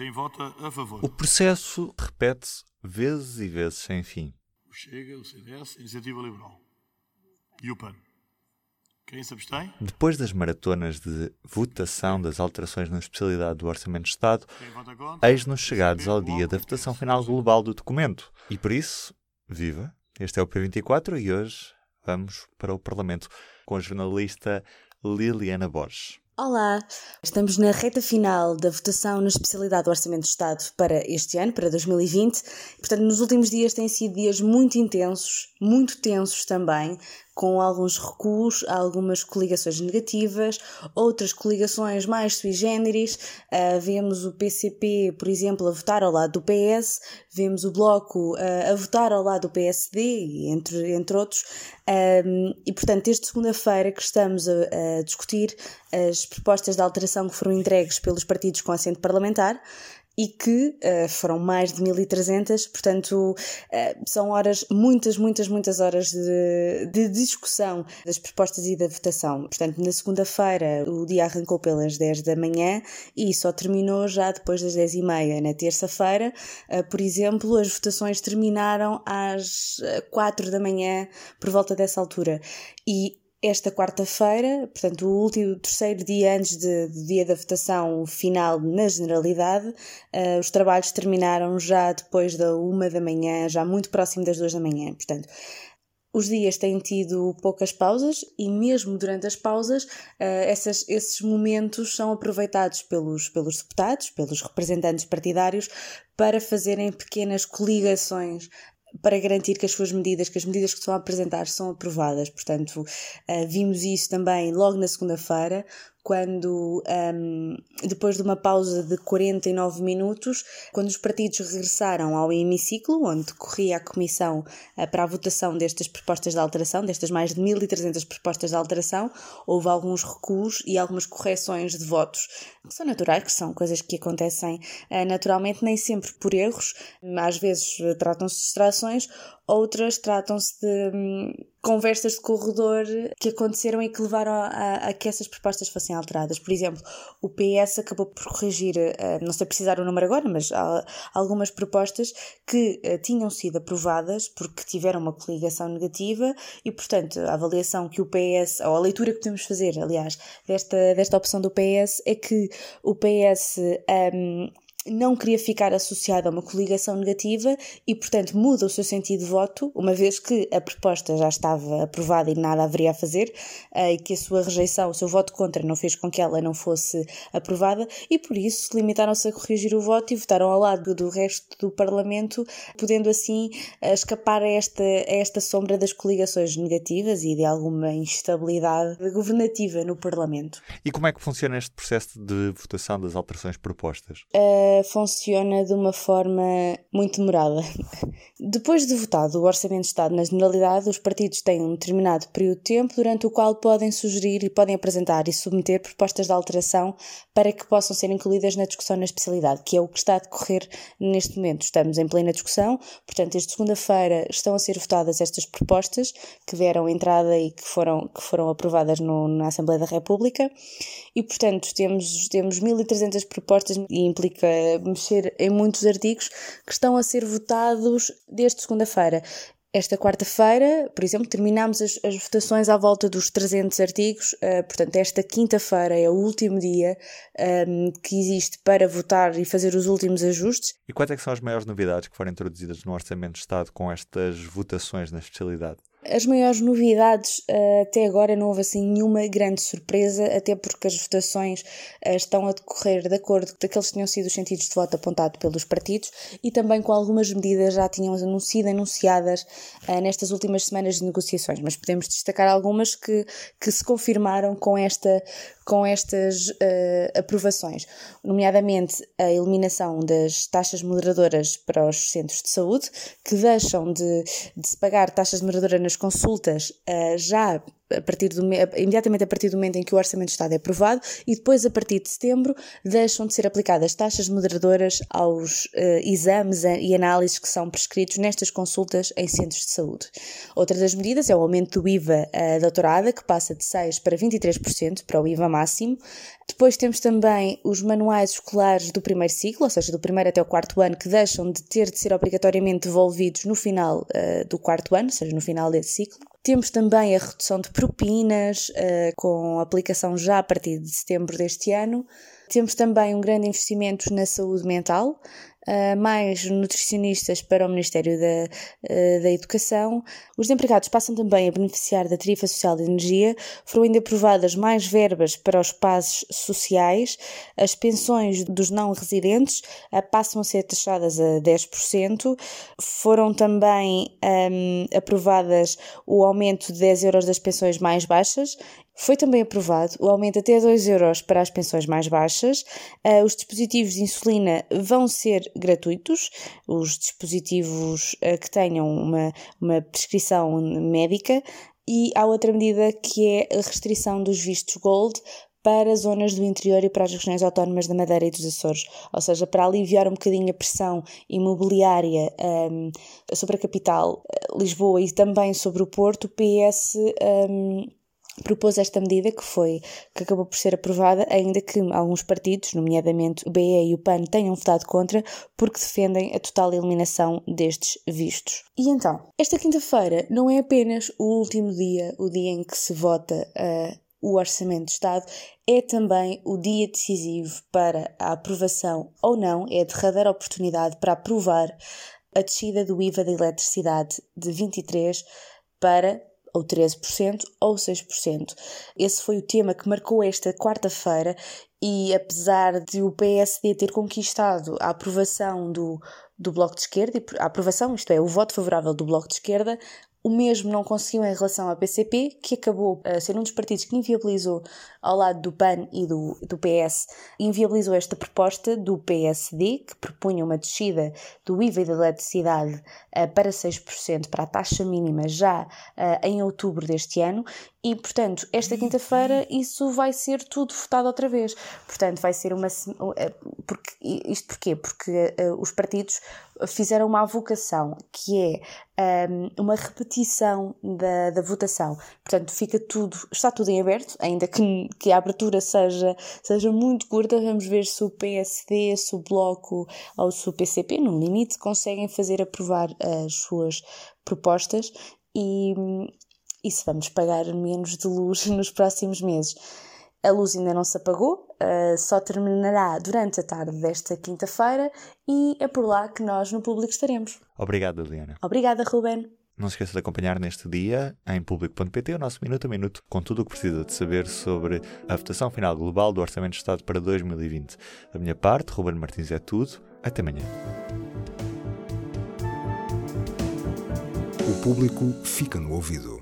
Quem vota a favor? O processo repete-se vezes e vezes sem fim. O Chega, o CDS, a Iniciativa Liberal. E o PAN. Quem se abstém? Depois das maratonas de votação das alterações na especialidade do Orçamento de Estado, eis-nos chegados ao dia da votação final global do documento. E por isso, viva! Este é o P24 e hoje vamos para o Parlamento com a jornalista Liliana Borges. Olá! Estamos na reta final da votação na especialidade do Orçamento de Estado para este ano, para 2020. Portanto, nos últimos dias têm sido dias muito intensos, muito tensos também, com alguns recuos, algumas coligações negativas, outras coligações mais sui generis. Uh, vemos o PCP, por exemplo, a votar ao lado do PS, vemos o Bloco uh, a votar ao lado do PSD, entre, entre outros. Um, e, portanto, desde segunda-feira que estamos a, a discutir as propostas de alteração que foram entregues pelos partidos com assento parlamentar e que uh, foram mais de 1300, portanto, uh, são horas, muitas, muitas, muitas horas de, de, discussão das propostas e da votação. Portanto, na segunda-feira o dia arrancou pelas 10 da manhã e só terminou já depois das 10 e meia. Na terça-feira, uh, por exemplo, as votações terminaram às 4 da manhã, por volta dessa altura. E esta quarta-feira, portanto, o último, terceiro dia antes do dia da votação final na Generalidade, uh, os trabalhos terminaram já depois da uma da manhã, já muito próximo das duas da manhã. Portanto, os dias têm tido poucas pausas e mesmo durante as pausas, uh, essas, esses momentos são aproveitados pelos, pelos deputados, pelos representantes partidários, para fazerem pequenas coligações para garantir que as suas medidas, que as medidas que estão a apresentar são aprovadas. Portanto, uh, vimos isso também logo na segunda-feira, quando, um, depois de uma pausa de 49 minutos, quando os partidos regressaram ao hemiciclo, onde corria a comissão uh, para a votação destas propostas de alteração, destas mais de 1.300 propostas de alteração, houve alguns recuos e algumas correções de votos, que são naturais, que são coisas que acontecem uh, naturalmente, nem sempre por erros, às vezes uh, tratam-se de distrações, outras tratam-se de hum, conversas de corredor que aconteceram e que levaram a, a, que essas propostas fossem alteradas. Por exemplo, o PS acabou por corrigir, uh, não sei precisar o número agora, mas algumas propostas que uh, tinham sido aprovadas porque tiveram uma coligação negativa e, portanto, a avaliação que o PS, ou a leitura que podemos fazer, aliás, desta, desta opção do PS é que o PS um, não queria ficar associado a uma coligação negativa e, portanto, muda o seu sentido de voto, uma vez que a proposta já estava aprovada e nada haveria a fazer, eh, e que a sua rejeição, o seu voto contra, não fez com que ela não fosse aprovada, e por isso limitaram-se a corrigir o voto e votaram ao lado do resto do Parlamento, podendo assim eh, escapar a esta, a esta sombra das coligações negativas e de alguma instabilidade governativa no Parlamento. E como é que funciona este processo de votação das alterações propostas? Uh, funciona de uma forma muito demorada. Depois de votado o Orçamento de Estado na Generalidade, os partidos têm um determinado período de tempo durante o qual podem sugerir e podem apresentar e submeter propostas de alteração para que possam ser incluídas na discussão na especialidade, que é o que está a decorrer neste momento. Estamos em plena discussão, portanto, desde segunda-feira estão a ser votadas estas propostas que deram entrada e que foram, que foram aprovadas no, na Assembleia da República e, portanto, temos, temos 1.300 propostas e implica mexer em muitos artigos que estão a ser votados desde segunda-feira. Esta quarta-feira, por exemplo, terminamos as, as, votações à volta dos 300 artigos, uh, portanto, esta quinta-feira é o último dia um, ehm, que existe para votar e fazer os últimos ajustes. E quais é são as maiores novidades que foram introduzidas no Orçamento de Estado com estas votações na especialidade? As maiores novidades uh, até agora não houve assim nenhuma grande surpresa, até porque as votações uh, estão a decorrer de acordo com aqueles que tinham sido os sentidos de voto apontados pelos partidos e também com algumas medidas já tinham sido anunciadas uh, nestas últimas semanas de negociações, mas podemos destacar algumas que, que se confirmaram com, esta, com estas aprovações, nomeadamente a eliminação das taxas moderadoras para os centros de saúde, que deixam de, de se pagar taxas moderadoras nas consultas uh, já a partir do, imediatamente a partir do momento em que o Orçamento de Estado é aprovado e depois, a partir de setembro, deixam de ser aplicadas taxas moderadoras aos uh, exames e análises que são prescritos nestas consultas em centros de saúde. Outra das medidas é o aumento do IVA uh, da tourada, que passa de 6% para 23% para o IVA máximo. Depois temos também os manuais escolares do primeiro ciclo, ou seja, do primeiro até o quarto ano, que deixam de ter de ser obrigatoriamente devolvidos no final uh, do quarto ano, ou seja, no final desse ciclo. Temos também a redução de propinas, uh, com aplicação já a partir de setembro deste ano. Temos também um grande investimento na saúde mental, mais nutricionistas para o Ministério da, uh, da Educação. Os empregados passam também a beneficiar da tarifa social de energia. Foram ainda aprovadas mais verbas para os passos sociais. As pensões dos não residentes uh, passam a ser taxadas a 10%. Foram também um, aprovadas o aumento de 10 euros das pensões mais baixas foi também aprovado o aumento até 2 euros para as pensões mais baixas. Uh, os dispositivos de insulina vão ser gratuitos, os dispositivos uh, que tenham uma, uma prescrição médica. E há outra medida que é a restrição dos vistos Gold para zonas do interior e para as regiões autónomas da Madeira e dos Açores, ou seja, para aliviar um bocadinho a pressão imobiliária um, sobre a capital, Lisboa, e também sobre o Porto, o PS um, propôs esta medida que foi que acabou por ser aprovada, ainda que alguns partidos, nomeadamente o BE e o PAN, tenham votado contra porque defendem a total eliminação destes vistos. E então, esta quinta-feira não é apenas o último dia, o dia em que se vota uh, o Orçamento de Estado, é também o dia decisivo para a aprovação ou não, é a derradeira oportunidade para aprovar a descida do IVA da eletricidade de 23% para ou 13% ou 6%. Esse foi o tema que marcou esta quarta-feira e apesar de o PSD ter conquistado a aprovação do, do Bloco de Esquerda, a aprovação, isto é, o voto favorável do Bloco de Esquerda, o mesmo não conseguiu em relação à PCP, que acabou a ser um dos partidos que inviabilizou, ao lado do PAN e do, do PS, inviabilizou esta proposta do PSD, que propunha uma descida do IVA da eletricidade uh, para 6% para a taxa mínima já uh, em outubro deste ano, e, portanto, esta quinta-feira isso vai ser tudo votado outra vez. Portanto, vai ser uma. Eh, porque, isto porquê? Porque uh, os partidos fizeram uma avocação, que é um, uma repetição da, da votação. Portanto, fica tudo, está tudo em aberto, ainda que, que a abertura seja, seja muito curta. Vamos ver se o PSD, se o Bloco ou se o PCP, no limite, conseguem fazer aprovar as suas propostas. E, e se vamos pagar menos de luz nos próximos meses. A luz ainda não se apagou, uh, só terminará durante a tarde desta quinta-feira e é por lá que nós no público estaremos. Obrigado, Liliana. Obrigada, Ruben. Não se esqueça de acompanhar neste dia em público.pt o nosso minuto a minuto com tudo o que precisa de saber sobre a votação final global do Orçamento de Estado para 2020. Da minha parte, Ruben Martins é tudo. Até amanhã. O público fica no ouvido.